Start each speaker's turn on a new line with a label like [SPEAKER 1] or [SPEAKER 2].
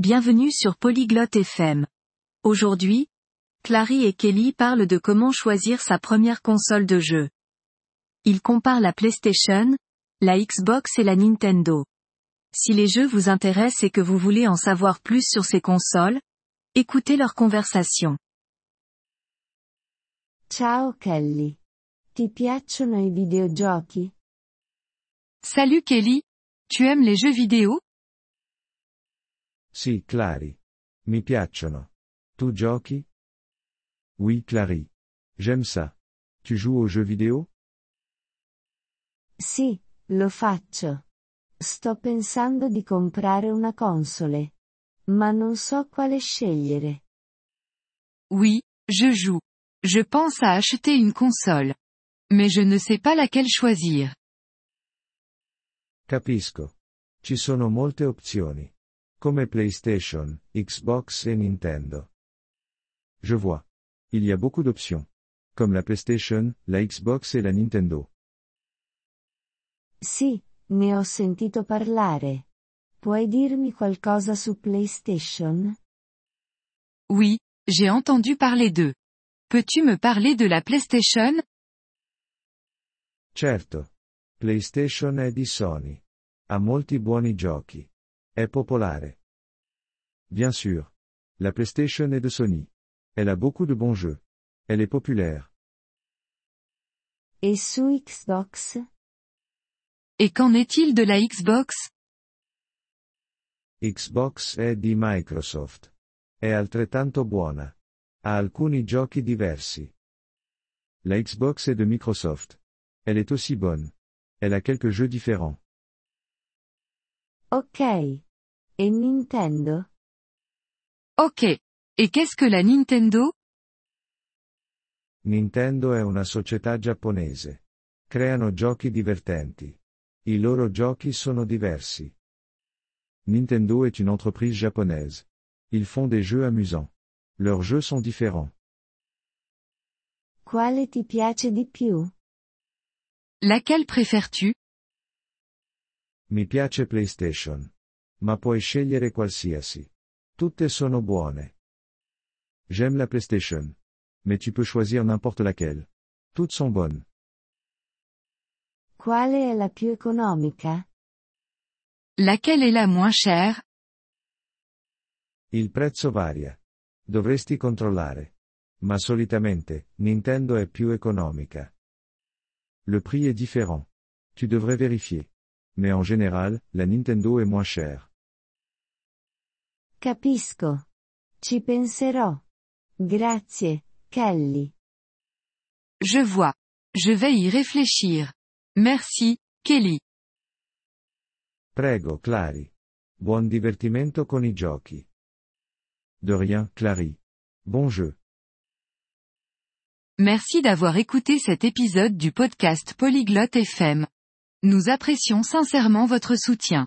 [SPEAKER 1] Bienvenue sur Polyglotte FM. Aujourd'hui, Clary et Kelly parlent de comment choisir sa première console de jeu. Ils comparent la PlayStation, la Xbox et la Nintendo. Si les jeux vous intéressent et que vous voulez en savoir plus sur ces consoles, écoutez leur conversation.
[SPEAKER 2] Ciao Kelly. Ti piacciono i videogiochi?
[SPEAKER 1] Salut Kelly. Tu aimes les jeux vidéo?
[SPEAKER 3] Sì, Clary. Mi piacciono. Tu giochi? Oui, Clary. J'aime ça. Tu joues aux jeux vidéo?
[SPEAKER 2] Sì, lo faccio. Sto pensando di comprare una console. Ma non so quale scegliere.
[SPEAKER 1] Oui, je joue. Je pense à acheter une console. Mais je ne sais pas laquelle choisir.
[SPEAKER 3] Capisco. Ci sono molte opzioni. Come PlayStation, Xbox et Nintendo. Je vois. Il y a beaucoup d'options. Comme la PlayStation, la Xbox et la Nintendo.
[SPEAKER 2] Sì, ne ho sentito parlare. Puoi dirmi qualcosa su PlayStation?
[SPEAKER 1] Oui, j'ai entendu parler d'eux. Peux-tu me parler de la PlayStation?
[SPEAKER 3] Certo. PlayStation è di Sony. Ha molti buoni giochi. È popolare. Bien sûr. La PlayStation est de Sony. Elle a beaucoup de bons jeux. Elle est populaire.
[SPEAKER 2] E su Xbox?
[SPEAKER 1] Et qu'en est-il de la Xbox?
[SPEAKER 3] Xbox è di Microsoft. È altrettanto buona. Ha alcuni giochi diversi. La Xbox est de Microsoft. Elle est aussi bonne. Elle a quelques jeux différents.
[SPEAKER 2] Ok. E Nintendo?
[SPEAKER 1] Ok. Et qu'est-ce que la Nintendo?
[SPEAKER 3] Nintendo è una società giapponese. Creano giochi divertenti. I loro giochi sono diversi. Nintendo est une entreprise japonaise. Ils font des jeux amusants. Leurs jeux sont différents.
[SPEAKER 2] Quale ti piace di più?
[SPEAKER 1] Laquelle préfères-tu?
[SPEAKER 3] Mi piace PlayStation. Ma puoi scegliere qualsiasi. Tutte sono buone. J'aime la PlayStation. Mais tu peux choisir n'importe laquelle. Toutes sont bonnes.
[SPEAKER 2] Quale è la più economica?
[SPEAKER 1] Laquelle est la moins chère?
[SPEAKER 3] Il prezzo varia. Dovresti controllare. Ma solitamente, Nintendo è più economica. Le prix est différent. Tu devrais vérifier. Mais en général, la Nintendo est moins chère.
[SPEAKER 2] Capisco. Ci penserò. Grazie, Kelly.
[SPEAKER 1] Je vois. Je vais y réfléchir. Merci, Kelly.
[SPEAKER 3] Prego, Clary. Buon divertimento con i giochi. De rien, Clary. Bon jeu.
[SPEAKER 1] Merci d'avoir écouté cet épisode du podcast Polyglotte FM. Nous apprécions sincèrement votre soutien.